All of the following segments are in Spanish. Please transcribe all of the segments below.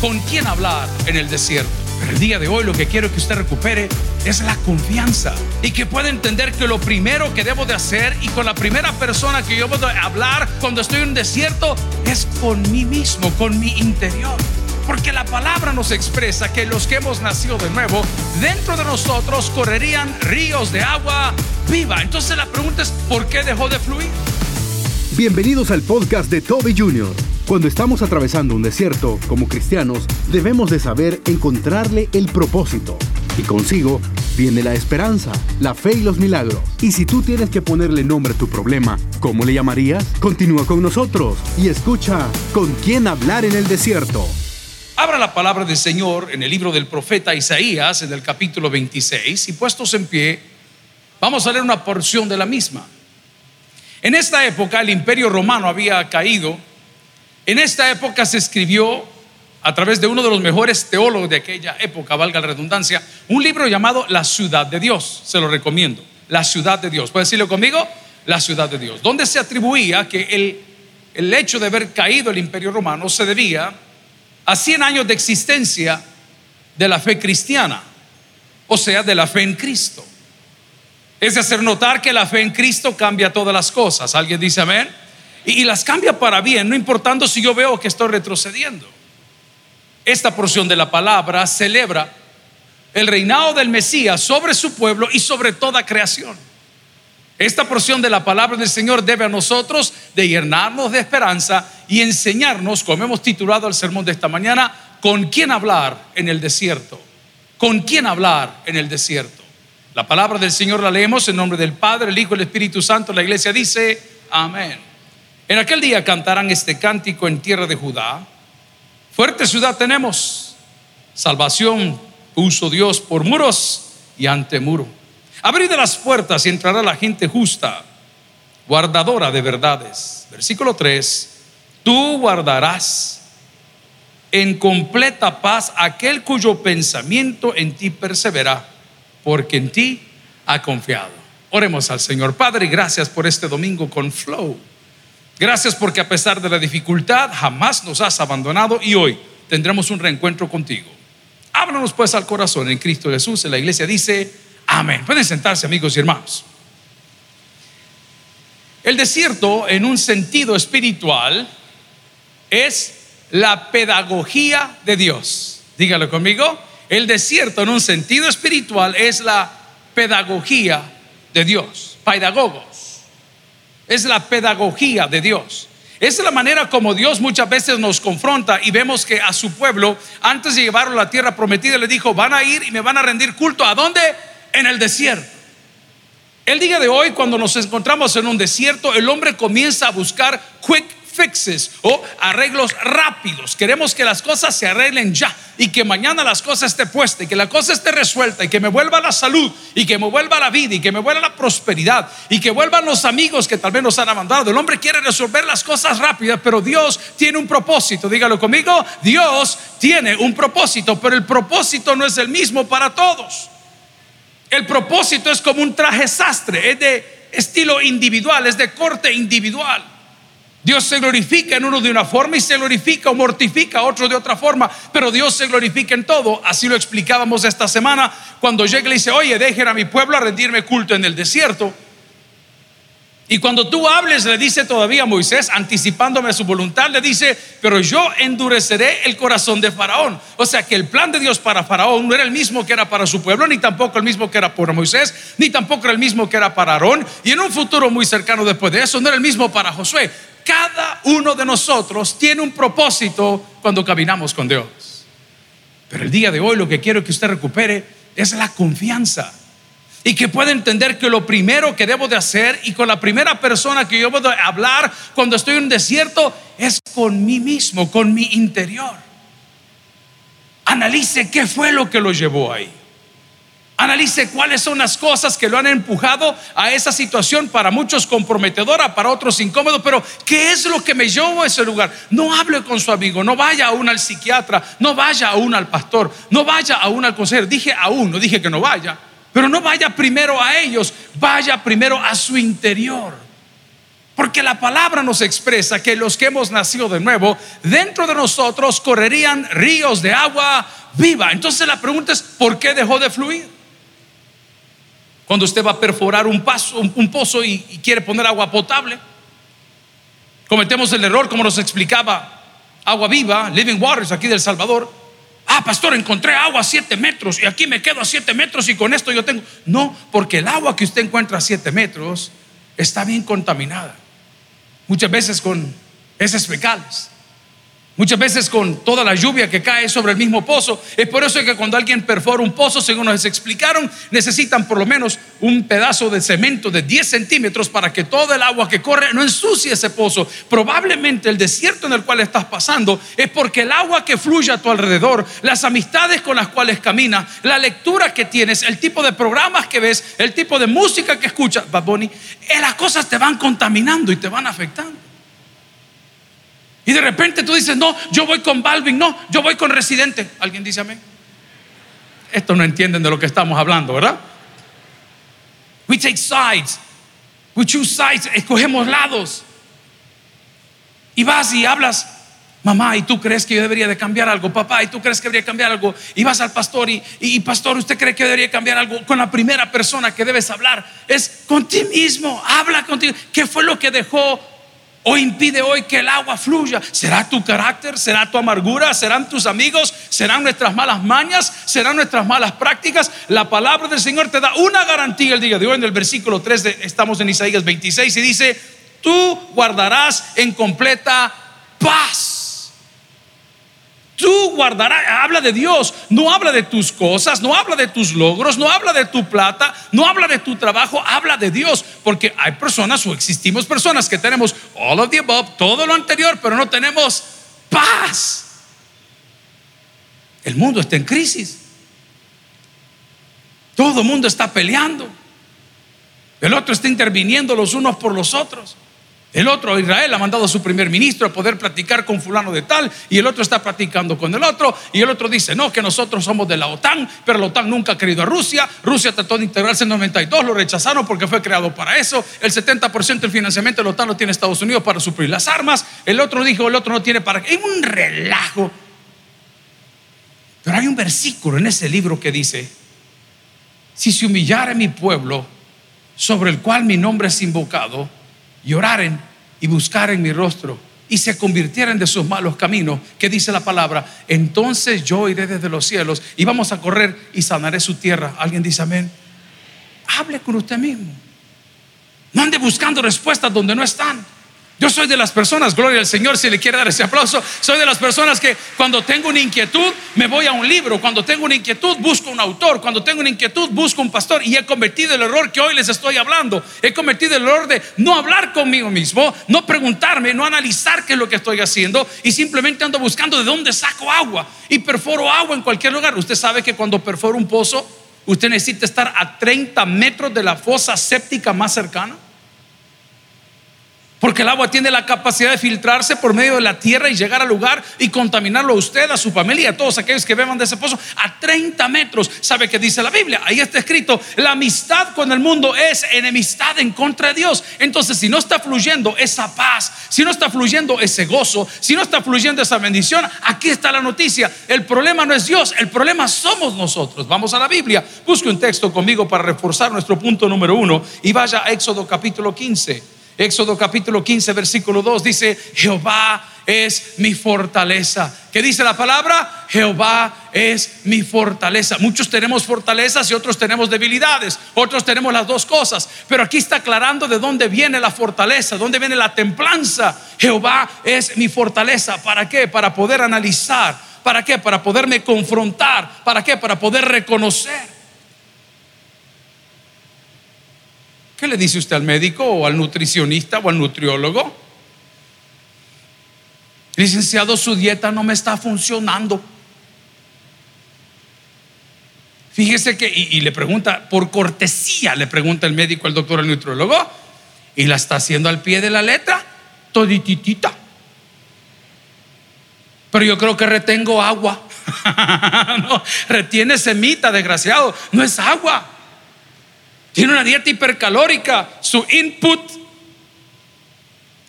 con quién hablar en el desierto. Pero el día de hoy lo que quiero que usted recupere es la confianza y que pueda entender que lo primero que debo de hacer y con la primera persona que yo puedo hablar cuando estoy en un desierto es con mí mismo, con mi interior. Porque la palabra nos expresa que los que hemos nacido de nuevo, dentro de nosotros correrían ríos de agua viva. Entonces la pregunta es, ¿por qué dejó de fluir? Bienvenidos al podcast de Toby Jr. Cuando estamos atravesando un desierto, como cristianos, debemos de saber encontrarle el propósito. Y consigo viene la esperanza, la fe y los milagros. Y si tú tienes que ponerle nombre a tu problema, ¿cómo le llamarías? Continúa con nosotros y escucha con quién hablar en el desierto. Abra la palabra del Señor en el libro del profeta Isaías, en el capítulo 26, y puestos en pie, vamos a leer una porción de la misma. En esta época el imperio romano había caído. En esta época se escribió a través de uno de los mejores teólogos de aquella época, valga la redundancia, un libro llamado La ciudad de Dios. Se lo recomiendo. La ciudad de Dios. ¿Puede decirlo conmigo? La ciudad de Dios. Donde se atribuía que el, el hecho de haber caído el imperio romano se debía a 100 años de existencia de la fe cristiana, o sea, de la fe en Cristo es hacer notar que la fe en Cristo cambia todas las cosas. ¿Alguien dice amén? Y, las cambia para bien, no importando si yo veo que estoy retrocediendo. Esta porción de la palabra celebra el reinado del Mesías sobre su pueblo y sobre toda creación. Esta porción de la palabra del Señor debe a nosotros de llenarnos de esperanza y enseñarnos, como hemos titulado el sermón de esta mañana, con quién hablar en el desierto. Con quién hablar en el desierto. La palabra del Señor la leemos en nombre del Padre, el Hijo y el Espíritu Santo. La iglesia dice, amén. En aquel día cantarán este cántico en tierra de Judá. Fuerte ciudad tenemos. Salvación puso Dios por muros y ante muro. Abrid las puertas y entrará la gente justa, guardadora de verdades. Versículo 3. Tú guardarás en completa paz aquel cuyo pensamiento en ti persevera porque en ti ha confiado. Oremos al Señor. Padre, gracias por este domingo con Flow. Gracias porque a pesar de la dificultad jamás nos has abandonado y hoy tendremos un reencuentro contigo. Háblanos pues al corazón en Cristo Jesús. En la iglesia dice, amén. Pueden sentarse amigos y hermanos. El desierto en un sentido espiritual es la pedagogía de Dios. Dígalo conmigo el desierto en un sentido espiritual es la pedagogía de Dios, pedagogos. Es la pedagogía de Dios. Es la manera como Dios muchas veces nos confronta y vemos que a su pueblo, antes de llevarlo a la tierra prometida, le dijo, van a ir y me van a rendir culto. ¿A dónde? En el desierto. El día de hoy, cuando nos encontramos en un desierto, el hombre comienza a buscar quick fixes o arreglos rápidos. Queremos que las cosas se arreglen ya y que mañana las cosas esté puesta y que la cosa esté resuelta y que me vuelva la salud y que me vuelva la vida y que me vuelva la prosperidad y que vuelvan los amigos que tal vez nos han abandonado. El hombre quiere resolver las cosas rápidas, pero Dios tiene un propósito. Dígalo conmigo, Dios tiene un propósito, pero el propósito no es el mismo para todos. El propósito es como un traje sastre, es de estilo individual, es de corte individual. Dios se glorifica en uno de una forma y se glorifica o mortifica a otro de otra forma, pero Dios se glorifica en todo. Así lo explicábamos esta semana cuando llega y le dice, oye, dejen a mi pueblo a rendirme culto en el desierto. Y cuando tú hables, le dice todavía Moisés, anticipándome a su voluntad, le dice, pero yo endureceré el corazón de Faraón. O sea que el plan de Dios para Faraón no era el mismo que era para su pueblo, ni tampoco el mismo que era para Moisés, ni tampoco era el mismo que era para Aarón. Y en un futuro muy cercano después de eso, no era el mismo para Josué. Cada uno de nosotros tiene un propósito cuando caminamos con Dios. Pero el día de hoy lo que quiero que usted recupere es la confianza. Y que pueda entender que lo primero que debo de hacer y con la primera persona que yo puedo hablar cuando estoy en un desierto es con mí mismo, con mi interior. Analice qué fue lo que lo llevó ahí. Analice cuáles son las cosas que lo han empujado a esa situación, para muchos comprometedora, para otros incómodo, pero ¿qué es lo que me llevó a ese lugar? No hable con su amigo, no vaya aún al psiquiatra, no vaya aún al pastor, no vaya aún al consejero. Dije aún, no dije que no vaya, pero no vaya primero a ellos, vaya primero a su interior. Porque la palabra nos expresa que los que hemos nacido de nuevo, dentro de nosotros correrían ríos de agua viva. Entonces la pregunta es, ¿por qué dejó de fluir? Cuando usted va a perforar un, paso, un, pozo y, quiere poner agua potable, cometemos el error, como nos explicaba Agua Viva, Living Waters, aquí del Salvador. Ah, pastor, encontré agua a siete metros y aquí me quedo a siete metros y con esto yo tengo. No, porque el agua que usted encuentra a siete metros está bien contaminada. Muchas veces con heces fecales. Muchas veces con toda la lluvia que cae sobre el mismo pozo. Es por eso que cuando alguien perfora un pozo, según nos explicaron, necesitan por lo menos un pedazo de cemento de 10 centímetros para que todo el agua que corre no ensucie ese pozo. Probablemente el desierto en el cual estás pasando es porque el agua que fluye a tu alrededor, las amistades con las cuales caminas, la lectura que tienes, el tipo de programas que ves, el tipo de música que escuchas, Bad Bunny, eh, las cosas te van contaminando y te van afectando. Y de repente tú dices, no, yo voy con Balvin, no, yo voy con Residente. ¿Alguien dice amén? Esto no entienden de lo que estamos hablando, ¿verdad? We take sides. We choose sides. Escogemos lados. Y vas y hablas, mamá, ¿y tú crees que yo debería de cambiar algo? Papá, ¿y tú crees que debería cambiar algo? Y vas al pastor y, y, pastor, ¿usted cree que debería cambiar algo? Con la primera persona que debes hablar es con ti mismo. Habla contigo. ¿Qué fue lo que dejó o impide hoy que el agua fluya? ¿Será tu carácter? ¿Será tu amargura? ¿Serán tus amigos? ¿Serán nuestras malas mañas? ¿Serán nuestras malas prácticas? La palabra del Señor te da una garantía el día de hoy. En el versículo 3 estamos en Isaías 26 y dice, tú guardarás en completa paz Tú guardarás, habla de Dios, no habla de tus cosas, no habla de tus logros, no habla de tu plata, no habla de tu trabajo, habla de Dios. Porque hay personas o existimos personas que tenemos all of the above, todo lo anterior, pero no tenemos paz. El mundo está en crisis. Todo el mundo está peleando. El otro está interviniendo los unos por los otros. El otro, Israel, ha mandado a su primer ministro a poder platicar con fulano de tal, y el otro está platicando con el otro, y el otro dice, no, que nosotros somos de la OTAN, pero la OTAN nunca ha querido a Rusia, Rusia trató de integrarse en 92, lo rechazaron porque fue creado para eso, el 70% del financiamiento de la OTAN lo tiene Estados Unidos para suplir las armas, el otro dijo, el otro no tiene para... Es un relajo. Pero hay un versículo en ese libro que dice, si se humillara mi pueblo, sobre el cual mi nombre es invocado, lloraren y buscaren mi rostro y se convirtieran de sus malos caminos, que dice la palabra, entonces yo iré desde los cielos y vamos a correr y sanaré su tierra. ¿Alguien dice amén? Hable con usted mismo. No ande buscando respuestas donde no están. Yo soy de las personas, gloria al Señor, si le quiere dar ese aplauso, soy de las personas que cuando tengo una inquietud me voy a un libro, cuando tengo una inquietud busco un autor, cuando tengo una inquietud busco un pastor y he cometido el error que hoy les estoy hablando. He cometido el error de no hablar conmigo mismo, no preguntarme, no analizar qué es lo que estoy haciendo y simplemente ando buscando de dónde saco agua y perforo agua en cualquier lugar. Usted sabe que cuando perforo un pozo, usted necesita estar a 30 metros de la fosa séptica más cercana. Porque el agua tiene la capacidad de filtrarse por medio de la tierra y llegar al lugar y contaminarlo a usted, a su familia, a todos aquellos que beban de ese pozo a 30 metros. ¿Sabe qué dice la Biblia? Ahí está escrito, la amistad con el mundo es enemistad en contra de Dios. Entonces, si no está fluyendo esa paz, si no está fluyendo ese gozo, si no está fluyendo esa bendición, aquí está la noticia. El problema no es Dios, el problema somos nosotros. Vamos a la Biblia. Busque un texto conmigo para reforzar nuestro punto número uno y vaya a Éxodo capítulo 15. Éxodo capítulo 15, versículo 2 dice, Jehová es mi fortaleza. ¿Qué dice la palabra? Jehová es mi fortaleza. Muchos tenemos fortalezas y otros tenemos debilidades. Otros tenemos las dos cosas. Pero aquí está aclarando de dónde viene la fortaleza, dónde viene la templanza. Jehová es mi fortaleza. ¿Para qué? Para poder analizar. ¿Para qué? Para poderme confrontar. ¿Para qué? Para poder reconocer. ¿Qué le dice usted al médico o al nutricionista o al nutriólogo? Licenciado, su dieta no me está funcionando. Fíjese que, y, le pregunta, por cortesía, le pregunta el médico al doctor al nutriólogo, y la está haciendo al pie de la letra, todititita. Pero yo creo que retengo agua. retiene semita, desgraciado. No es agua. Tiene una dieta hipercalórica. Su input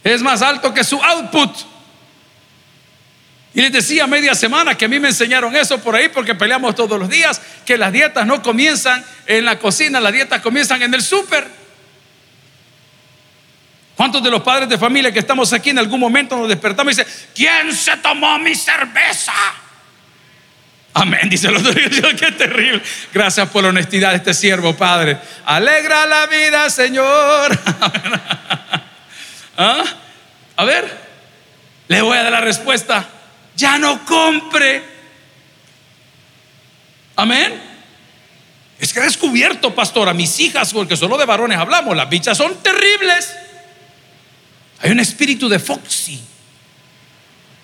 es más alto que su output. Y les decía media semana que a mí me enseñaron eso por ahí porque peleamos todos los días, que las dietas no comienzan en la cocina, las dietas comienzan en el súper. ¿Cuántos de los padres de familia que estamos aquí en algún momento nos despertamos y dicen, ¿quién se tomó mi cerveza? Amén, dice el otro qué terrible. Gracias por la honestidad de este siervo, Padre. Alegra la vida, Señor. ¿Ah? A ver, le voy a dar la respuesta. Ya no compre. Amén. Es que he descubierto, pastor, a mis hijas, porque solo de varones hablamos, las bichas son terribles. Hay un espíritu de Foxy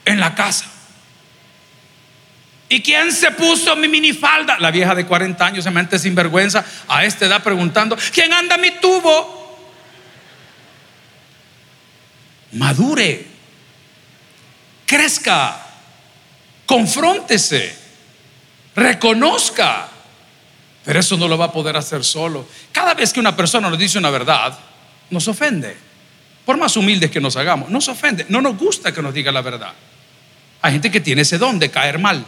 en la casa. ¿Y quién se puso mi minifalda? La vieja de 40 años, se mente sinvergüenza, a esta edad preguntando, ¿quién anda mi tubo? Madure, crezca, confróntese, reconozca. Pero eso no lo va a poder hacer solo. Cada vez que una persona nos dice una verdad, nos ofende. Por más humildes que nos hagamos, nos ofende. No nos gusta que nos diga la verdad. Hay gente que tiene ese don de caer mal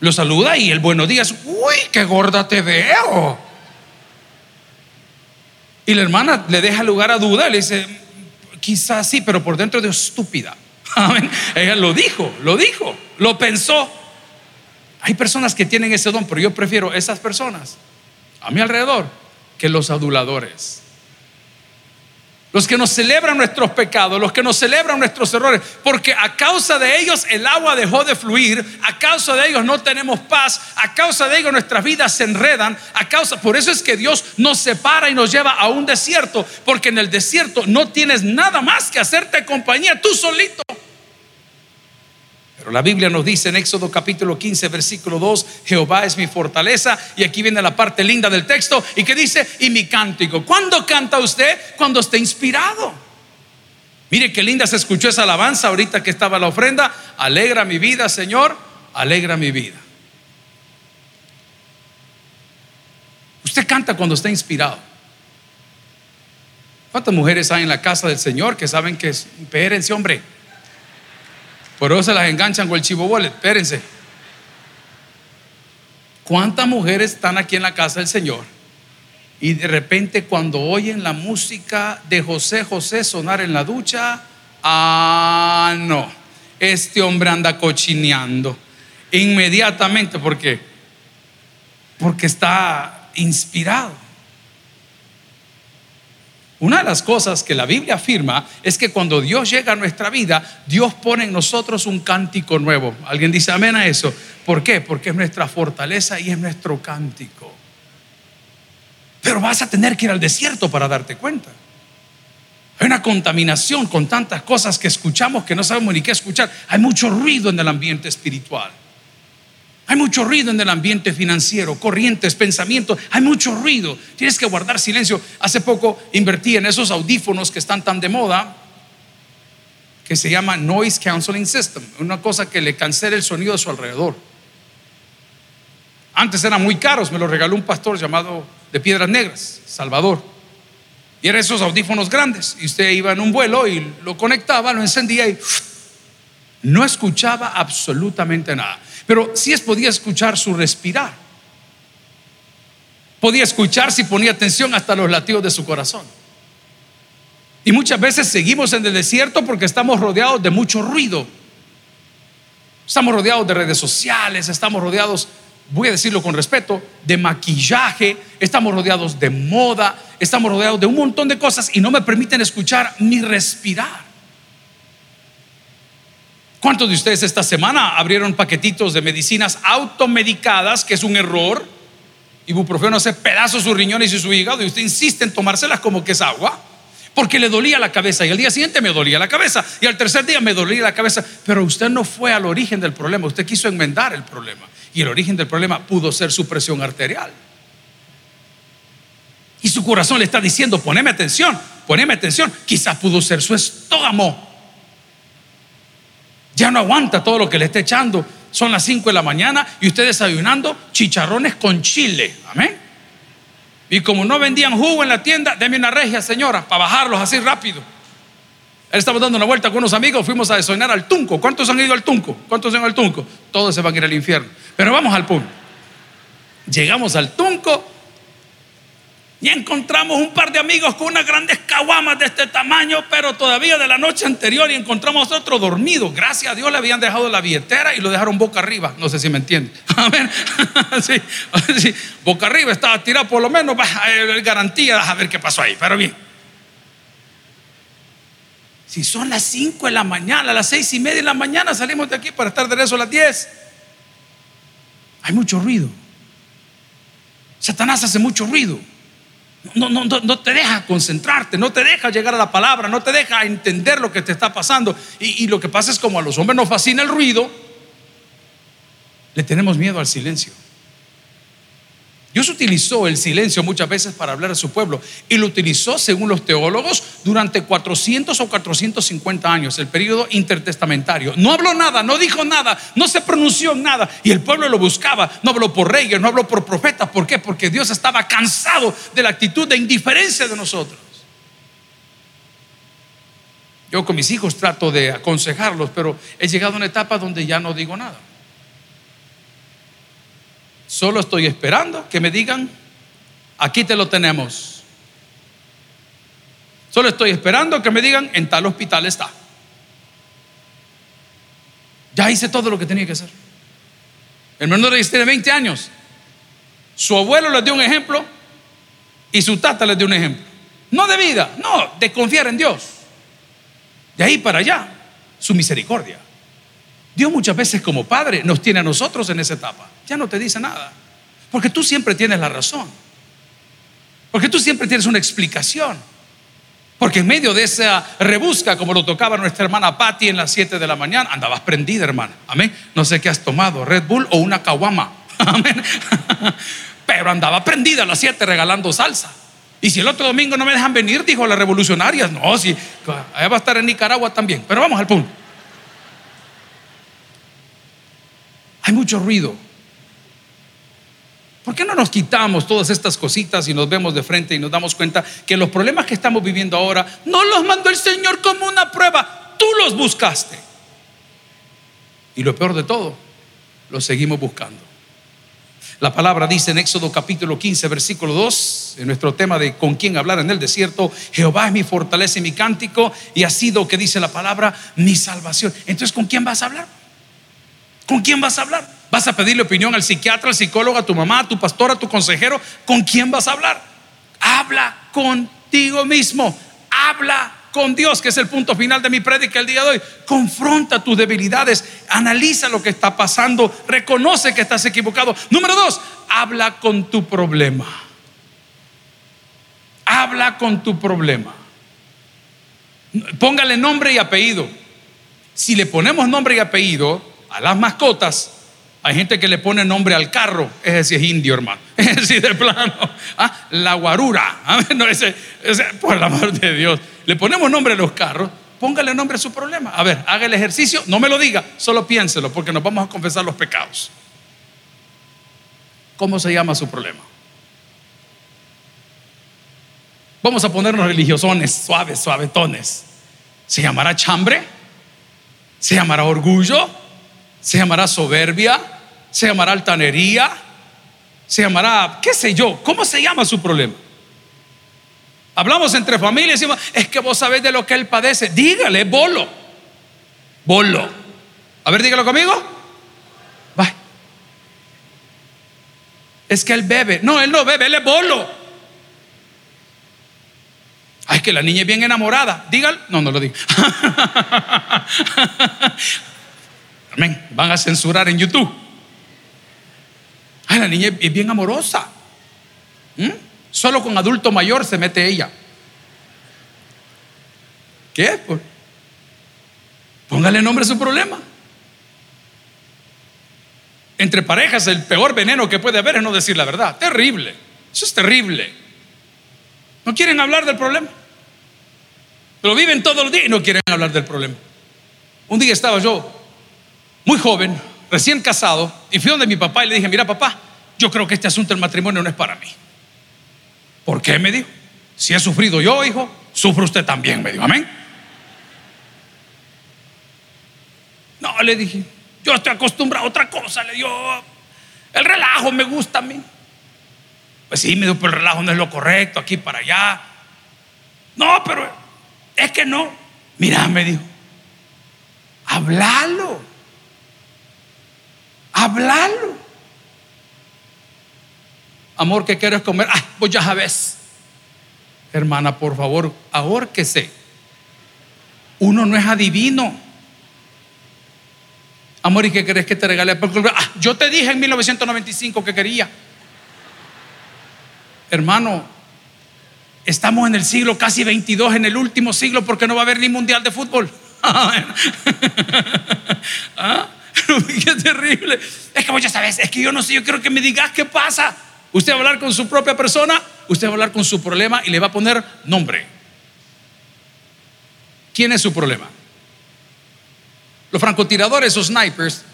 lo saluda y el buenos días, uy, qué gorda te veo. Y la hermana le deja lugar a duda, le dice, quizás sí, pero por dentro de estúpida. Ella lo dijo, lo dijo, lo pensó. Hay personas que tienen ese don, pero yo prefiero esas personas a mi alrededor que los aduladores los que nos celebran nuestros pecados, los que nos celebran nuestros errores, porque a causa de ellos el agua dejó de fluir, a causa de ellos no tenemos paz, a causa de ellos nuestras vidas se enredan, a causa, por eso es que Dios nos separa y nos lleva a un desierto, porque en el desierto no tienes nada más que hacerte compañía tú solito. Pero la Biblia nos dice en Éxodo capítulo 15, versículo 2, Jehová es mi fortaleza. Y aquí viene la parte linda del texto y que dice, y mi cántico. ¿Cuándo canta usted? Cuando esté inspirado. Mire qué linda se escuchó esa alabanza ahorita que estaba la ofrenda. Alegra mi vida, Señor, alegra mi vida. Usted canta cuando está inspirado. ¿Cuántas mujeres hay en la casa del Señor que saben que es, espérense, hombre? Por eso se las enganchan con el chivo bolet. Espérense. ¿Cuántas mujeres están aquí en la casa del Señor? Y de repente cuando oyen la música de José José sonar en la ducha, ah, no, este hombre anda cochineando. Inmediatamente, ¿por qué? Porque está inspirado. Una de las cosas que la Biblia afirma es que cuando Dios llega a nuestra vida, Dios pone en nosotros un cántico nuevo. ¿Alguien dice amén a eso? ¿Por qué? Porque es nuestra fortaleza y es nuestro cántico. Pero vas a tener que ir al desierto para darte cuenta. Hay una contaminación con tantas cosas que escuchamos que no sabemos ni qué escuchar. Hay mucho ruido en el ambiente espiritual. Hay mucho ruido en el ambiente financiero, corrientes, pensamientos, hay mucho ruido. Tienes que guardar silencio. Hace poco invertí en esos audífonos que están tan de moda, que se llama Noise Cancelling System, una cosa que le cancela el sonido de su alrededor. Antes eran muy caros, me lo regaló un pastor llamado de Piedras Negras, Salvador. Y eran esos audífonos grandes. Y usted iba en un vuelo y lo conectaba, lo encendía y no escuchaba absolutamente nada pero sí es, podía escuchar su respirar. Podía escuchar si ponía atención hasta los latidos de su corazón. Y muchas veces seguimos en el desierto porque estamos rodeados de mucho ruido. Estamos rodeados de redes sociales, estamos rodeados, voy a decirlo con respeto, de maquillaje, estamos rodeados de moda, estamos rodeados de un montón de cosas y no me permiten escuchar ni respirar. ¿Cuántos de ustedes esta semana abrieron paquetitos de medicinas automedicadas, que es un error? Ibuprofeno hace pedazos sus riñones y su hígado y usted insiste en tomárselas como que es agua, porque le dolía la cabeza y al día siguiente me dolía la cabeza y al tercer día me dolía la cabeza, pero usted no fue al origen del problema, usted quiso enmendar el problema y el origen del problema pudo ser su presión arterial. Y su corazón le está diciendo, poneme atención, poneme atención, quizás pudo ser su estómago ya no aguanta todo lo que le está echando. Son las 5 de la mañana y usted desayunando chicharrones con chile. Amén. Y como no vendían jugo en la tienda, deme una regia, señora, para bajarlos así rápido. Él estaba dando una vuelta con unos amigos, fuimos a desonar al Tunco. ¿Cuántos han ido al Tunco? ¿Cuántos han ido al Tunco? Todos se van a ir al infierno. Pero vamos al punto. Llegamos al Tunco y encontramos un par de amigos con unas grandes caguamas de este tamaño, pero todavía de la noche anterior y encontramos otro dormido. Gracias a Dios le habían dejado la billetera y lo dejaron boca arriba. No sé si me entienden. A sí, sí, boca arriba estaba tirado por lo menos, garantía, a ver qué pasó ahí, pero bien. Si son las 5 de la mañana, las seis y media de la mañana salimos de aquí para estar de regreso a las 10. Hay mucho ruido. Satanás hace mucho ruido. No, no, no, te deja concentrarte, no te deja llegar a la palabra, no te deja entender lo que te está pasando. Y, y lo que pasa es como a los hombres nos fascina el ruido, le tenemos miedo al silencio. Dios utilizó el silencio muchas veces para hablar a su pueblo y lo utilizó, según los teólogos, durante 400 o 450 años, el periodo intertestamentario. No habló nada, no dijo nada, no se pronunció nada y el pueblo lo buscaba. No habló por reyes, no habló por profetas. ¿Por qué? Porque Dios estaba cansado de la actitud de indiferencia de nosotros. Yo con mis hijos trato de aconsejarlos, pero he llegado a una etapa donde ya no digo nada. Solo estoy esperando que me digan, aquí te lo tenemos. Solo estoy esperando que me digan, en tal hospital está. Ya hice todo lo que tenía que hacer. El menor de tiene 20 años. Su abuelo le dio un ejemplo y su tata le dio un ejemplo. No de vida, no, de confiar en Dios. De ahí para allá, su misericordia. Dios muchas veces como Padre nos tiene a nosotros en esa etapa. Ya no te dice nada. Porque tú siempre tienes la razón. Porque tú siempre tienes una explicación. Porque en medio de esa rebusca, como lo tocaba nuestra hermana Patty en las 7 de la mañana, andabas prendida, hermana. Amén. No sé qué has tomado, Red Bull o una caguama. Amén. Pero andaba prendida a las 7 regalando salsa. Y si el otro domingo no me dejan venir, dijo las revolucionarias, no, si allá va a estar en Nicaragua también. Pero vamos al punto. Hay mucho ruido. ¿Por qué no nos quitamos todas estas cositas y nos vemos de frente y nos damos cuenta que los problemas que estamos viviendo ahora no los mandó el Señor como una prueba, tú los buscaste? Y lo peor de todo, los seguimos buscando. La palabra dice en Éxodo capítulo 15, versículo 2, en nuestro tema de con quién hablar en el desierto, Jehová es mi fortaleza y mi cántico, y ha sido, que dice la palabra, mi salvación. Entonces, ¿con quién vas a hablar? ¿Con quién vas a hablar? ¿Vas a pedirle opinión al psiquiatra, al psicólogo, a tu mamá, a tu pastor, a tu consejero? ¿Con quién vas a hablar? Habla contigo mismo. Habla con Dios, que es el punto final de mi prédica el día de hoy. Confronta tus debilidades, analiza lo que está pasando, reconoce que estás equivocado. Número dos, habla con tu problema. Habla con tu problema. Póngale nombre y apellido. Si le ponemos nombre y apellido, a las mascotas, hay gente que le pone nombre al carro, ese es indio, hermano. Ese de plano. Ah, la guarura. Ah, no, ese, por el amor de Dios. Le ponemos nombre a los carros, póngale nombre a su problema. A ver, haga el ejercicio, no me lo diga, solo piénselo, porque nos vamos a confesar los pecados. ¿Cómo se llama su problema? Vamos a ponernos religiosones, suaves, suavetones. ¿Se llamará chambre? ¿Se llamará orgullo? Se llamará soberbia, se llamará altanería, se llamará, qué sé yo, ¿cómo se llama su problema? Hablamos entre familias y decimos, es que vos sabés de lo que él padece. Dígale, bolo. Bolo. A ver, dígalo conmigo. Va. Es que él bebe. No, él no bebe, él es bolo. Ay, que la niña es bien enamorada. Dígalo. No, no lo digo. Van a censurar en YouTube. Ay, la niña es bien amorosa. ¿Mm? Solo con adulto mayor se mete ella. ¿Qué? Pues, póngale nombre a su problema. Entre parejas el peor veneno que puede haber es no decir la verdad. Terrible. Eso es terrible. No quieren hablar del problema. Pero viven todos los días y no quieren hablar del problema. Un día estaba yo muy joven, recién casado, y fui donde mi papá y le dije, mira papá, yo creo que este asunto del matrimonio no es para mí. ¿Por qué? Me dijo. Si he sufrido yo, hijo, sufre usted también, me dijo. Amén. No, le dije, yo estoy acostumbrado a otra cosa, le dio. El relajo me gusta a mí. Pues sí, me dijo, pero el relajo no es lo correcto, aquí para allá. No, pero es que no. Mira, me dijo, hablalo. Hablalo. Amor, ¿qué quieres comer? Ah, pues ya sabes. Hermana, por favor, ahórquese. Uno no es adivino. Amor, ¿y qué querés que te regale? Ah, yo te dije en 1995 que quería. Hermano, estamos en el siglo casi 22, en el último siglo, porque no va a haber ni mundial de fútbol. ¿Ah? Qué terrible. Es que ya sabes, es que yo no sé, yo quiero que me digas qué pasa. Usted va a hablar con su propia persona, usted va a hablar con su problema y le va a poner nombre. ¿Quién es su problema? Los francotiradores o snipers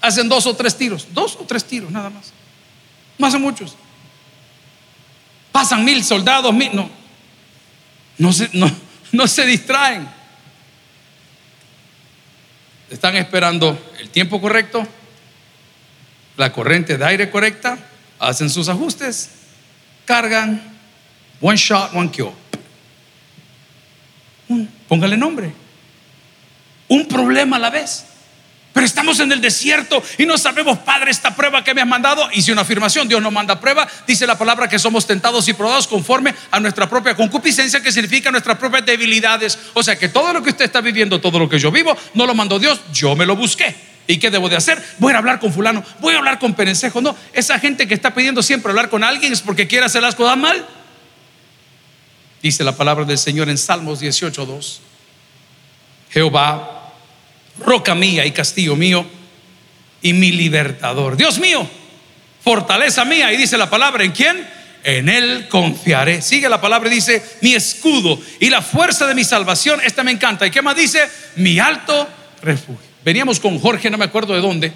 hacen dos o tres tiros, dos o tres tiros nada más. No hacen muchos. Pasan mil soldados, mil, no, no se, no, no se distraen. Están esperando el tiempo correcto, la corriente de aire correcta, hacen sus ajustes, cargan, one shot, one kill. Póngale nombre. Un problema a la vez. Pero estamos en el desierto y no sabemos, Padre, esta prueba que me has mandado. Hice una afirmación, Dios no manda prueba. Dice la palabra que somos tentados y probados conforme a nuestra propia concupiscencia, que significa nuestras propias debilidades. O sea que todo lo que usted está viviendo, todo lo que yo vivo, no lo mandó Dios, yo me lo busqué. ¿Y qué debo de hacer? Voy a hablar con fulano, voy a hablar con perencejo. No, esa gente que está pidiendo siempre hablar con alguien es porque quiere hacer las cosas mal. Dice la palabra del Señor en Salmos 18.2. Jehová roca mía y castillo mío y mi libertador. Dios mío, fortaleza mía. Y dice la palabra, ¿en quién? En Él confiaré. Sigue la palabra y dice, mi escudo y la fuerza de mi salvación. Esta me encanta. ¿Y qué más dice? Mi alto refugio. Veníamos con Jorge, no me acuerdo de dónde,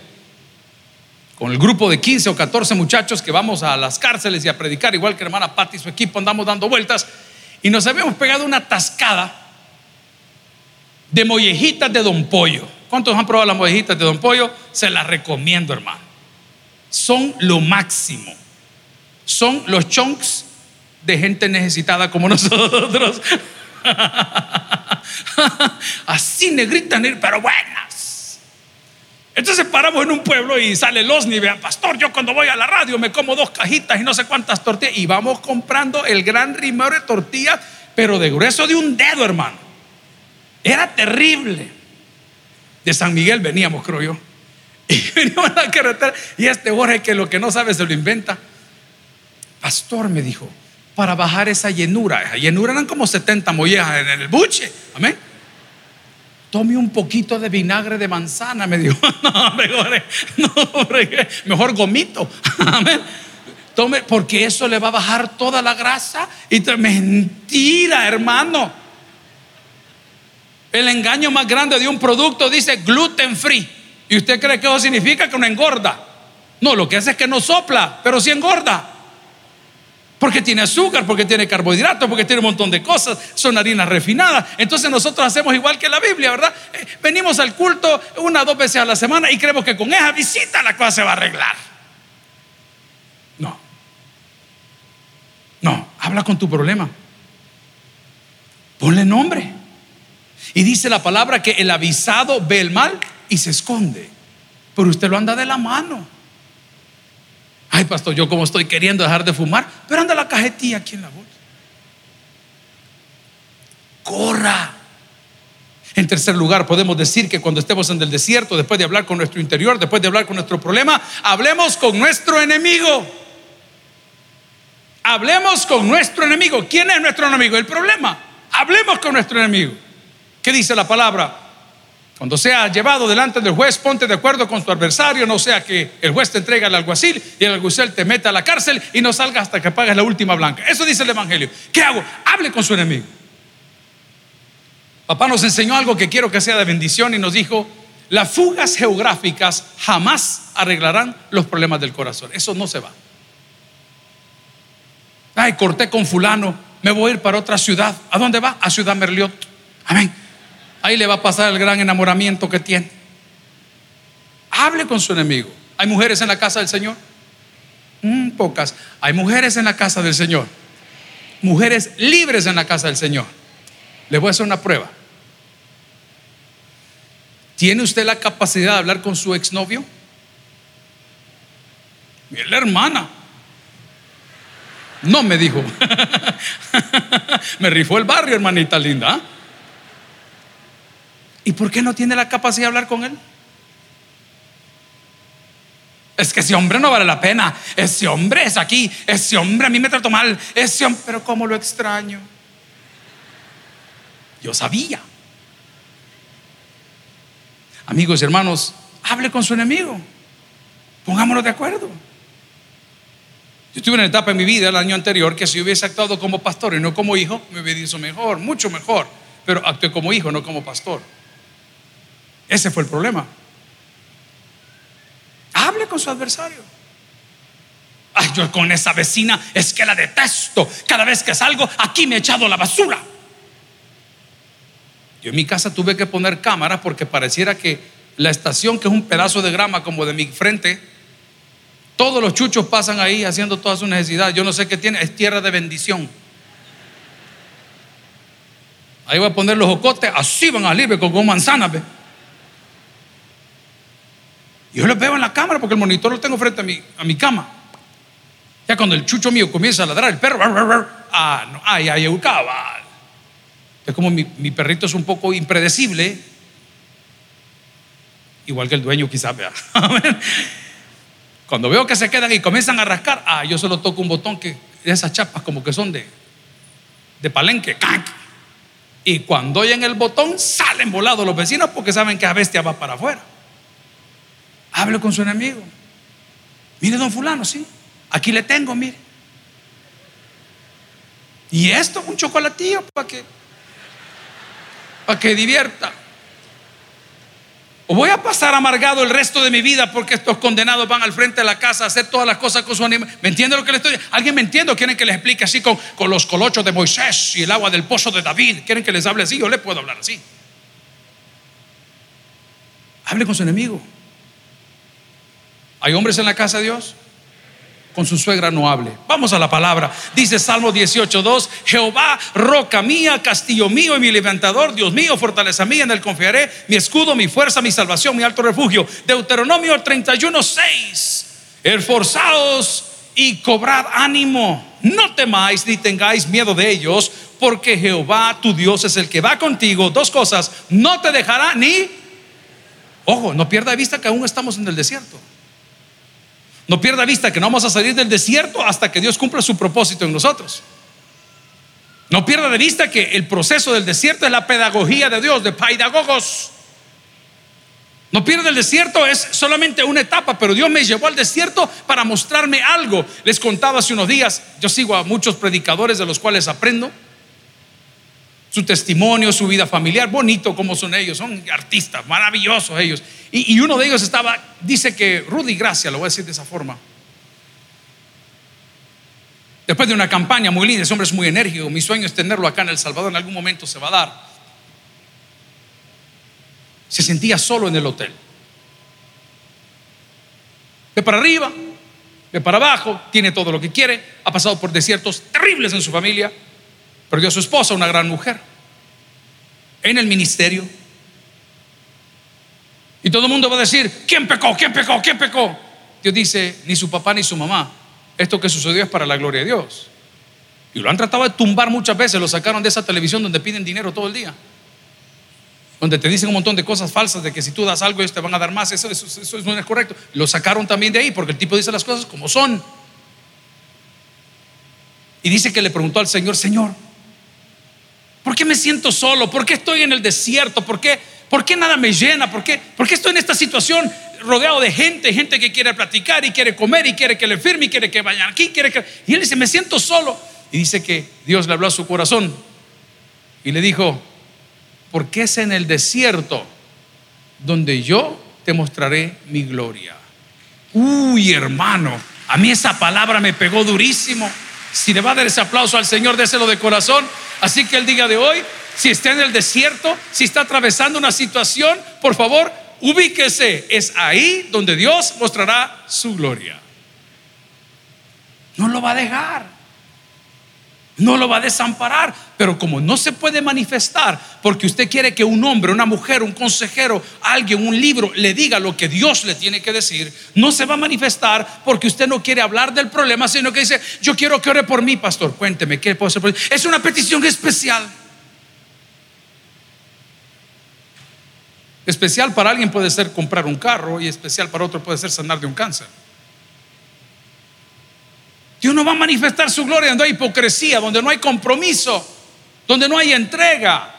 con el grupo de 15 o 14 muchachos que vamos a las cárceles y a predicar, igual que hermana Patti y su equipo, andamos dando vueltas y nos habíamos pegado una tascada de mollejitas de Don Pollo. ¿Cuántos han probado las mollejitas de Don Pollo? Se las recomiendo, hermano. Son lo máximo. Son los chunks de gente necesitada como nosotros. Así negritas, pero buenas. Entonces paramos en un pueblo y sale los niveles. Pastor, yo cuando voy a la radio me como dos cajitas y no sé cuántas tortillas. Y vamos comprando el gran rimero de tortillas, pero de grueso de un dedo, hermano. Era terrible. De San Miguel veníamos, creo yo. Y veníamos a la carretera. Y este Jorge que lo que no sabe se lo inventa. Pastor me dijo, para bajar esa llenura. Esa llenura eran como 70 mollejas en el buche. Amén. Tome un poquito de vinagre de manzana, me dijo. No, mejor, no, mejor gomito. Amén. Tome, porque eso le va a bajar toda la grasa. Y mentira, hermano. El engaño más grande de un producto dice gluten free. ¿Y usted cree que eso significa que no engorda? No, lo que hace es que no sopla, pero sí engorda. Porque tiene azúcar, porque tiene carbohidratos, porque tiene un montón de cosas, son harinas refinadas. Entonces nosotros hacemos igual que la Biblia, ¿verdad? Eh, venimos al culto una o dos veces a la semana y creemos que con esa visita la cosa se va a arreglar. No. No, habla con tu problema. Ponle nombre. Y dice la palabra que el avisado ve el mal y se esconde. Pero usted lo anda de la mano. Ay, pastor, yo como estoy queriendo dejar de fumar, pero anda la cajetilla aquí en la bolsa. Corra. En tercer lugar, podemos decir que cuando estemos en el desierto, después de hablar con nuestro interior, después de hablar con nuestro problema, hablemos con nuestro enemigo. Hablemos con nuestro enemigo. ¿Quién es nuestro enemigo? El problema. Hablemos con nuestro enemigo. ¿Qué dice la palabra? Cuando sea llevado delante del juez, ponte de acuerdo con tu adversario, no sea que el juez te entregue al alguacil y el alguacil te meta a la cárcel y no salga hasta que pagues la última blanca. Eso dice el Evangelio. ¿Qué hago? Hable con su enemigo. Papá nos enseñó algo que quiero que sea de bendición y nos dijo, las fugas geográficas jamás arreglarán los problemas del corazón. Eso no se va. Ay, corté con fulano, me voy a ir para otra ciudad. ¿A dónde va? A Ciudad Merliot. Amén. Ahí le va a pasar el gran enamoramiento que tiene. Hable con su enemigo. ¿Hay mujeres en la casa del Señor? Mm, pocas. Hay mujeres en la casa del Señor. Mujeres libres en la casa del Señor. Les voy a hacer una prueba. ¿Tiene usted la capacidad de hablar con su exnovio? Es la hermana. No me dijo. me rifó el barrio, hermanita linda. ¿Y por qué no tiene la capacidad de hablar con él? Es que ese hombre no vale la pena. Ese hombre es aquí. Ese hombre a mí me trató mal. Ese hombre, pero cómo lo extraño. Yo sabía. Amigos y hermanos, hable con su enemigo. Pongámonos de acuerdo. Yo estuve en una etapa en mi vida el año anterior que si hubiese actuado como pastor y no como hijo, me hubiera dicho mejor, mucho mejor. Pero actué como hijo, no como pastor. Ese fue el problema. Hable con su adversario. Ay, yo con esa vecina es que la detesto. Cada vez que salgo, aquí me he echado la basura. Yo en mi casa tuve que poner cámaras porque pareciera que la estación, que es un pedazo de grama como de mi frente, todos los chuchos pasan ahí haciendo todas sus necesidades. Yo no sé qué tiene, es tierra de bendición. Ahí voy a poner los ocotes, así van a libre con manzanas. Yo los veo en la cámara porque el monitor lo tengo frente a mi, a mi cama. Ya cuando el chucho mío comienza a ladrar, el perro, ah, no, ay, ay, cabal. Es como mi, perrito es un poco impredecible, igual que el dueño quizás vea. Cuando veo que se quedan y comienzan a rascar, ah, yo solo toco un botón que esas chapas como que son de, de palenque. Y cuando oyen el botón, salen volados los vecinos porque saben que la bestia va para afuera. Hable con su enemigo. Mire, don fulano, sí. Aquí le tengo, mire. Y esto, un chocolatillo para que para que divierta. O voy a pasar amargado el resto de mi vida porque estos condenados van al frente de la casa a hacer todas las cosas con su animal. ¿Me entiende lo que le estoy ¿Alguien me entiende o quieren que les explique así con, con los colochos de Moisés y el agua del pozo de David? ¿Quieren que les hable así? Yo le puedo hablar así. Hable con su enemigo. ¿Hay hombres en la casa de Dios? con su suegra no hable. Vamos a la palabra. Dice Salmo 18:2, Jehová, roca mía, castillo mío y mi levantador, Dios mío, fortaleza mía, en él confiaré, mi escudo, mi fuerza, mi salvación, mi alto refugio. Deuteronomio 31:6, esforzaos y cobrad ánimo, no temáis ni tengáis miedo de ellos, porque Jehová tu Dios es el que va contigo. Dos cosas, no te dejará ni, ojo, no pierda de vista que aún estamos en el desierto. No pierda vista que no vamos a salir del desierto hasta que Dios cumpla su propósito en nosotros. No pierda de vista que el proceso del desierto es la pedagogía de Dios, de pedagogos. No pierda el desierto, es solamente una etapa, pero Dios me llevó al desierto para mostrarme algo. Les contaba hace unos días, yo sigo a muchos predicadores de los cuales aprendo su testimonio, su vida familiar, bonito como son ellos, son artistas, maravillosos ellos. Y, uno de ellos estaba, dice que Rudy Gracia, lo voy a decir de esa forma. Después de una campaña muy linda, ese hombre es muy enérgico, mi sueño es tenerlo acá en El Salvador, en algún momento se va a dar. Se sentía solo en el hotel. De para arriba, de para abajo, tiene todo lo que quiere, ha pasado por desiertos terribles en su familia Perdió su esposa, una gran mujer, en el ministerio. Y todo el mundo va a decir, ¿quién pecó? ¿quién pecó? ¿quién pecó? Dios dice, ni su papá ni su mamá. Esto que sucedió es para la gloria de Dios. Y lo han tratado de tumbar muchas veces, lo sacaron de esa televisión donde piden dinero todo el día. Donde te dicen un montón de cosas falsas, de que si tú das algo ellos te van a dar más, eso, eso, eso no es correcto. Lo sacaron también de ahí porque el tipo dice las cosas como son. Y dice que le preguntó al Señor, Señor, ¿Por qué me siento solo? ¿Por qué estoy en el desierto? ¿Por qué, por qué nada me llena? ¿Por qué, ¿Por qué estoy en esta situación rodeado de gente? Gente que quiere platicar y quiere comer y quiere que le firme y quiere que vayan aquí. Quiere que... Y él dice, me siento solo. Y dice que Dios le habló a su corazón y le dijo, porque es en el desierto donde yo te mostraré mi gloria. Uy, hermano, a mí esa palabra me pegó durísimo. Si le va a dar ese aplauso al Señor, déselo de corazón. Así que el día de hoy, si está en el desierto, si está atravesando una situación, por favor, ubíquese. Es ahí donde Dios mostrará su gloria. No lo va a dejar no lo va a desamparar, pero como no se puede manifestar porque usted quiere que un hombre, una mujer, un consejero, alguien, un libro le diga lo que Dios le tiene que decir, no se va a manifestar porque usted no quiere hablar del problema, sino que dice, yo quiero que ore por mí, pastor, cuénteme, ¿qué puedo hacer por Es una petición especial. Especial para alguien puede ser comprar un carro y especial para otro puede ser sanar de un cáncer. Dios no va a manifestar su gloria donde hay hipocresía, donde no hay compromiso, donde no hay entrega.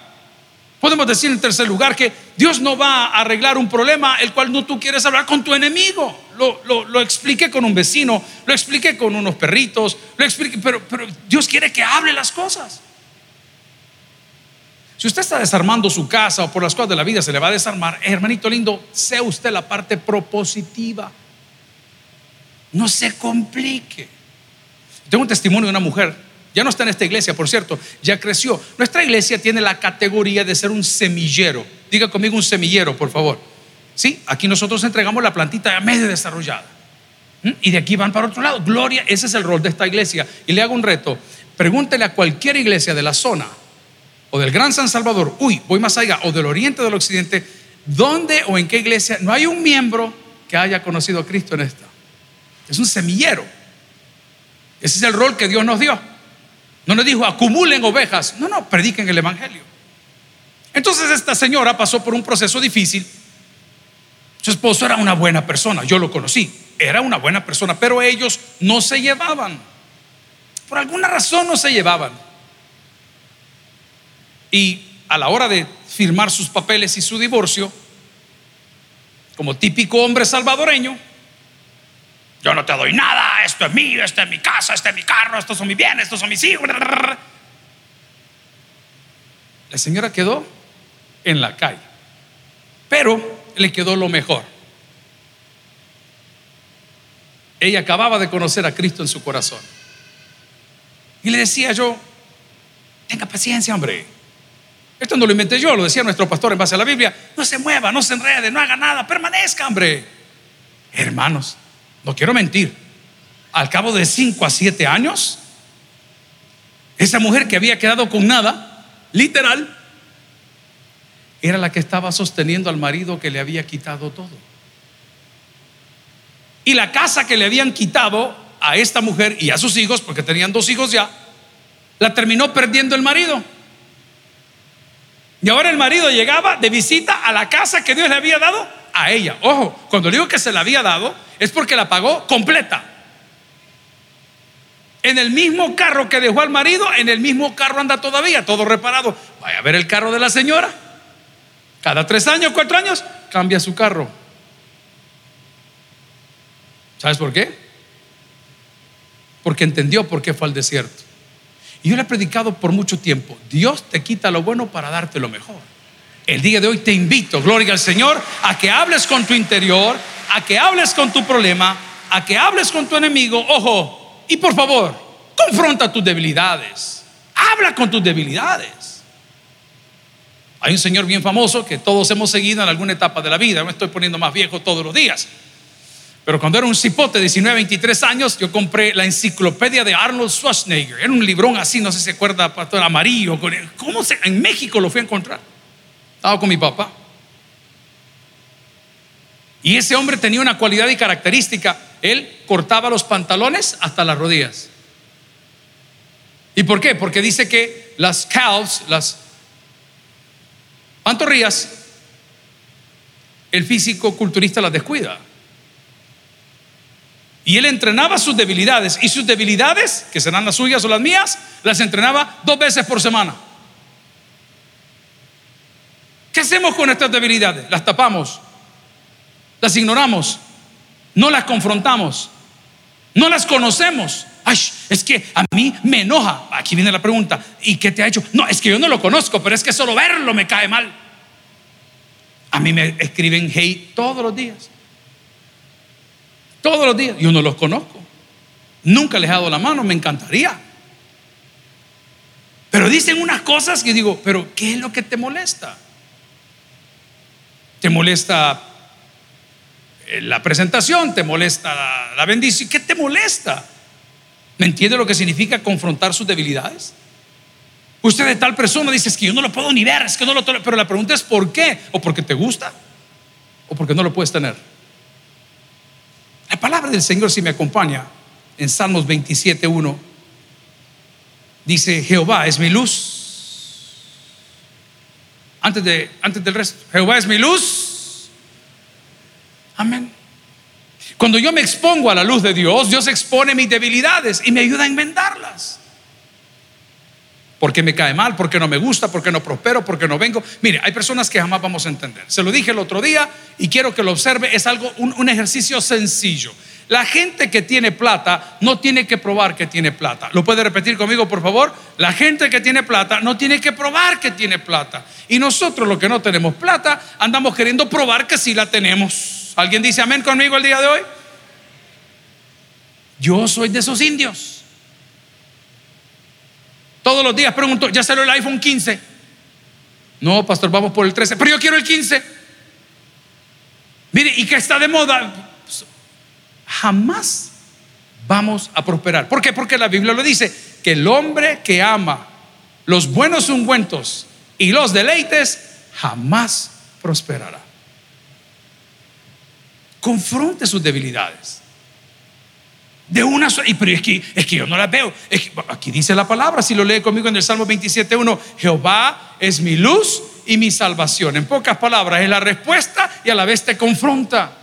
Podemos decir en tercer lugar que Dios no va a arreglar un problema el cual no tú quieres hablar con tu enemigo. Lo, expliqué con un vecino, lo expliqué con unos perritos, lo expliqué, pero, pero Dios quiere que hable las cosas. Si usted está desarmando su casa o por las cosas de la vida se le va a desarmar, hermanito lindo, sea usted la parte propositiva. No se complique. Tengo un testimonio de una mujer, ya no está en esta iglesia, por cierto, ya creció. Nuestra iglesia tiene la categoría de ser un semillero. Diga conmigo un semillero, por favor. Sí, aquí nosotros entregamos la plantita medio desarrollada. ¿Mm? Y de aquí van para otro lado. Gloria, ese es el rol de esta iglesia. Y le hago un reto. Pregúntele a cualquier iglesia de la zona o del Gran San Salvador, uy, voy más allá, o del oriente o del occidente, ¿dónde o en qué iglesia no hay un miembro que haya conocido a Cristo en esta? Es un semillero. Ese es el rol que Dios nos dio. No nos dijo acumulen ovejas. No, no, prediquen el Evangelio. Entonces esta señora pasó por un proceso difícil. Su esposo era una buena persona, yo lo conocí. Era una buena persona, pero ellos no se llevaban. Por alguna razón no se llevaban. Y a la hora de firmar sus papeles y su divorcio, como típico hombre salvadoreño, yo no te doy nada, esto es mío, esto es mi casa, esto es mi carro, estos son mis bienes, estos son mis hijos. La señora quedó en la calle, pero le quedó lo mejor. Ella acababa de conocer a Cristo en su corazón. Y le decía yo, tenga paciencia, hombre. Esto no lo inventé yo, lo decía nuestro pastor en base a la Biblia. No se mueva, no se enrede, no haga nada, permanezca, hombre. Hermanos, no quiero mentir, al cabo de cinco a siete años, esa mujer que había quedado con nada, literal, era la que estaba sosteniendo al marido que le había quitado todo. Y la casa que le habían quitado a esta mujer y a sus hijos, porque tenían dos hijos ya, la terminó perdiendo el marido. Y ahora el marido llegaba de visita a la casa que Dios le había dado a ella. Ojo, cuando digo que se la había dado, es porque la pagó completa. En el mismo carro que dejó al marido, en el mismo carro anda todavía, todo reparado. Vaya a ver el carro de la señora. Cada tres años, cuatro años, cambia su carro. ¿Sabes por qué? Porque entendió por qué fue al desierto. Y yo le he predicado por mucho tiempo, Dios te quita lo bueno para darte lo mejor. El día de hoy te invito, gloria al Señor, a que hables con tu interior, a que hables con tu problema, a que hables con tu enemigo, ojo, y por favor, confronta tus debilidades. Habla con tus debilidades. Hay un señor bien famoso que todos hemos seguido en alguna etapa de la vida. Me estoy poniendo más viejo todos los días. Pero cuando era un cipote de 19, 23 años, yo compré la enciclopedia de Arnold Schwarzenegger. Era un librón así, no sé si se acuerda, pastor amarillo. ¿Cómo se, en México lo fui a encontrar? Estaba con mi papá. Y ese hombre tenía una cualidad y característica. Él cortaba los pantalones hasta las rodillas. ¿Y por qué? Porque dice que las calves, las pantorrillas, el físico culturista las descuida. Y él entrenaba sus debilidades. Y sus debilidades, que serán las suyas o las mías, las entrenaba dos veces por semana. ¿Qué hacemos con estas debilidades? Las tapamos las ignoramos, no las confrontamos, no las conocemos. Ay, es que a mí me enoja. Aquí viene la pregunta, ¿y qué te ha hecho? No, es que yo no lo conozco, pero es que solo verlo me cae mal. A mí me escriben hate todos los días. Todos los días. Yo no los conozco. Nunca les he dado la mano, me encantaría. Pero dicen unas cosas que digo, pero ¿qué es lo que te molesta? ¿Te molesta eh, la presentación? ¿Te molesta la, bendición? ¿Qué te molesta? ¿Me entiende lo que significa confrontar sus debilidades? Usted de tal persona dice, es que yo no lo puedo ni ver, es que no lo Pero la pregunta es ¿por qué? ¿O porque te gusta? ¿O porque no lo puedes tener? La palabra del Señor si me acompaña en Salmos 27.1 dice, Jehová es mi luz. Antes, de, antes del resto, Jehová es mi luz. Amén. Cuando yo me expongo a la luz de Dios, Dios expone mis debilidades y me ayuda a enmendarlas. Porque me cae mal, porque no me gusta, porque no prospero, porque no vengo. Mire, hay personas que jamás vamos a entender. Se lo dije el otro día y quiero que lo observe. Es algo, un ejercicio sencillo. La gente que tiene plata no tiene que probar que tiene plata. ¿Lo puede repetir conmigo, por favor? La gente que tiene plata no tiene que probar que tiene plata. Y nosotros, los que no tenemos plata, andamos queriendo probar que sí la tenemos. ¿Alguien dice amén conmigo el día de hoy? Yo soy de esos indios. Todos los días pregunto, ¿ya salió el iPhone 15? No, pastor, vamos por el 13. Pero yo quiero el 15. Mire, ¿y qué está de moda? Jamás vamos a prosperar. ¿Por qué? Porque la Biblia lo dice, que el hombre que ama los buenos ungüentos y los deleites jamás prosperará. Confronte sus debilidades. De una sola, y pero es que, es que yo no las veo. aquí dice la palabra, si lo lee conmigo en el Salmo 27.1, Jehová es mi luz y mi salvación. En pocas palabras, es la respuesta y a la vez te confronta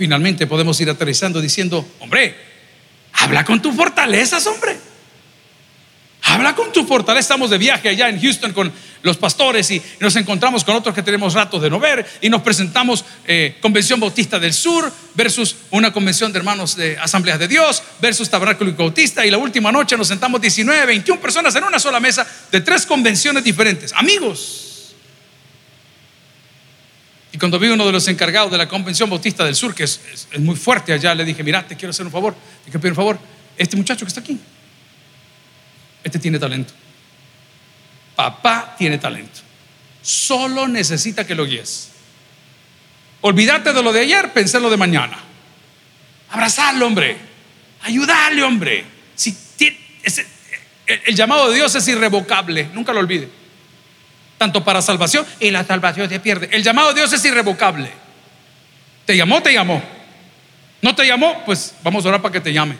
finalmente podemos ir aterrizando diciendo, hombre, habla con tus fortalezas, hombre. Habla con tu fortaleza. Estamos de viaje allá en Houston con los pastores y nos encontramos con otros que tenemos ratos de no ver y nos presentamos eh, Convención Bautista del Sur versus una convención de hermanos de Asambleas de Dios versus Tabernáculo Bautista y la última noche nos sentamos 19, 21 personas en una sola mesa de tres convenciones diferentes. Amigos, y cuando vi uno de los encargados de la Convención Bautista del Sur, que es, muy fuerte allá, le dije, mira, te quiero hacer un favor, te quiero pedir un favor. Este muchacho que está aquí, este tiene talento. Papá tiene talento. Solo necesita que lo guíes. Olvídate de lo de ayer, pensé en lo de mañana. Abrazarlo, hombre. Ayudarle, hombre. Si el llamado de Dios es irrevocable, nunca lo olvide tanto para salvación y la salvación se pierde. El llamado de Dios es irrevocable. Te llamó, te llamó. No te llamó, pues vamos a orar para que te llame.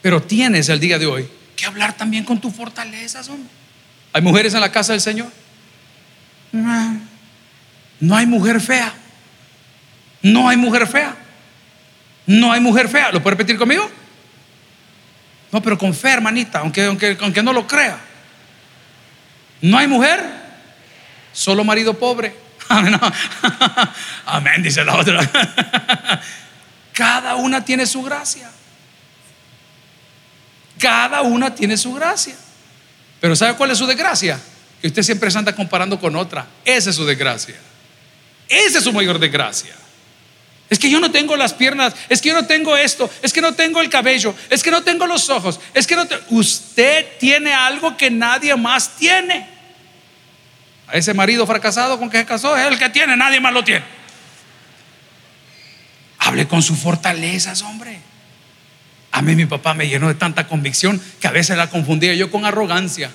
Pero tienes el día de hoy que hablar también con tus fortalezas, hombre. ¿Hay mujeres en la casa del Señor? No, hay mujer fea. No hay mujer fea. No hay mujer fea. ¿Lo puede repetir conmigo? No, pero con fe, hermanita, aunque, aunque, aunque no lo crea. No hay mujer, solo marido pobre. Amén, dice la otra. Cada una tiene su gracia. Cada una tiene su gracia. Pero ¿sabe cuál es su desgracia? Que usted siempre se anda comparando con otra. Esa es su desgracia. Esa es su mayor desgracia. Es que yo no tengo las piernas, es que yo no tengo esto, es que no tengo el cabello, es que no tengo los ojos, es que no usted tiene algo que nadie más tiene. A ese marido fracasado con que se casó es el que tiene, nadie más lo tiene. Hable con sus fortalezas, hombre. A mí mi papá me llenó de tanta convicción que a veces la confundía yo con arrogancia.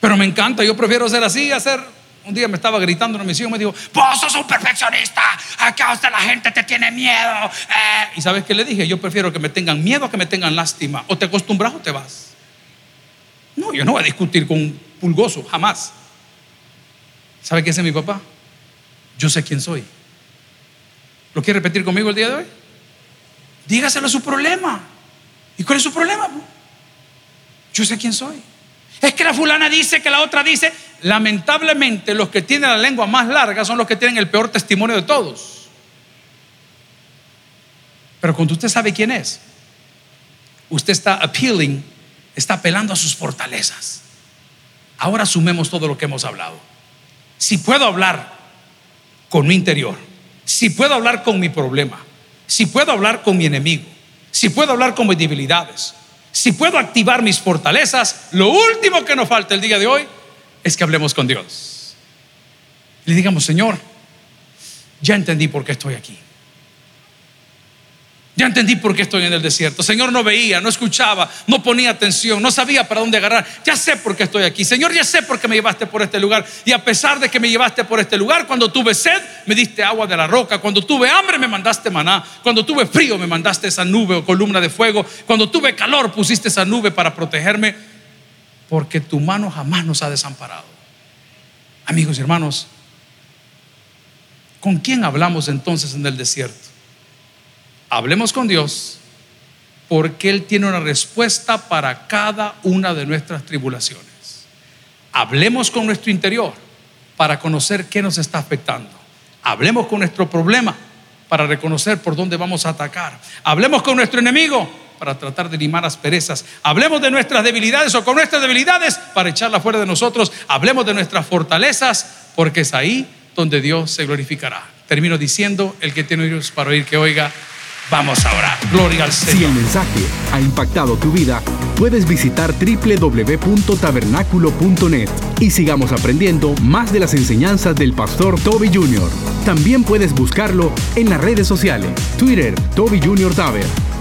Pero me encanta, yo prefiero ser así, hacer un día me estaba gritando una misión, me dijo, vos sos un perfeccionista, acá usted la gente te tiene miedo. Eh". Y sabes qué le dije, yo prefiero que me tengan miedo a que me tengan lástima. O te acostumbras o te vas. No, yo no voy a discutir con un pulgoso, jamás. ¿Sabe qué es mi papá? Yo sé quién soy. ¿Lo quiere repetir conmigo el día de hoy? Dígaselo su problema. ¿Y cuál es su problema? Yo sé quién soy. Es que la fulana dice que la otra dice. Lamentablemente, los que tienen la lengua más larga son los que tienen el peor testimonio de todos. Pero cuando usted sabe quién es, usted está appealing, está apelando a sus fortalezas. Ahora sumemos todo lo que hemos hablado. Si puedo hablar con mi interior, si puedo hablar con mi problema, si puedo hablar con mi enemigo, si puedo hablar con mis debilidades, si puedo activar mis fortalezas, lo último que nos falta el día de hoy es que hablemos con Dios. Le digamos, Señor, ya entendí por qué estoy aquí. Ya entendí por qué estoy en el desierto. Señor, no veía, no escuchaba, no ponía atención, no sabía para dónde agarrar. Ya sé por qué estoy aquí. Señor, ya sé por qué me llevaste por este lugar. Y a pesar de que me llevaste por este lugar, cuando tuve sed, me diste agua de la roca. Cuando tuve hambre, me mandaste maná. Cuando tuve frío, me mandaste esa nube o columna de fuego. Cuando tuve calor, pusiste esa nube para protegerme. Porque tu mano jamás nos ha desamparado. Amigos y hermanos, ¿con quién hablamos entonces en el desierto? Hablemos con Dios porque Él tiene una respuesta para cada una de nuestras tribulaciones. Hablemos con nuestro interior para conocer qué nos está afectando. Hablemos con nuestro problema para reconocer por dónde vamos a atacar. Hablemos con nuestro enemigo para tratar de limar asperezas. Hablemos de nuestras debilidades o con nuestras debilidades para echarla fuera de nosotros. Hablemos de nuestras fortalezas porque es ahí donde Dios se glorificará. Termino diciendo, el que tiene oídos para oír, que oiga. Vamos a orar. Gloria al Señor. Si el mensaje ha impactado tu vida, puedes visitar www.tabernaculo.net y sigamos aprendiendo más de las enseñanzas del pastor Toby Jr. También puedes buscarlo en las redes sociales, Twitter, Toby Jr. Taber,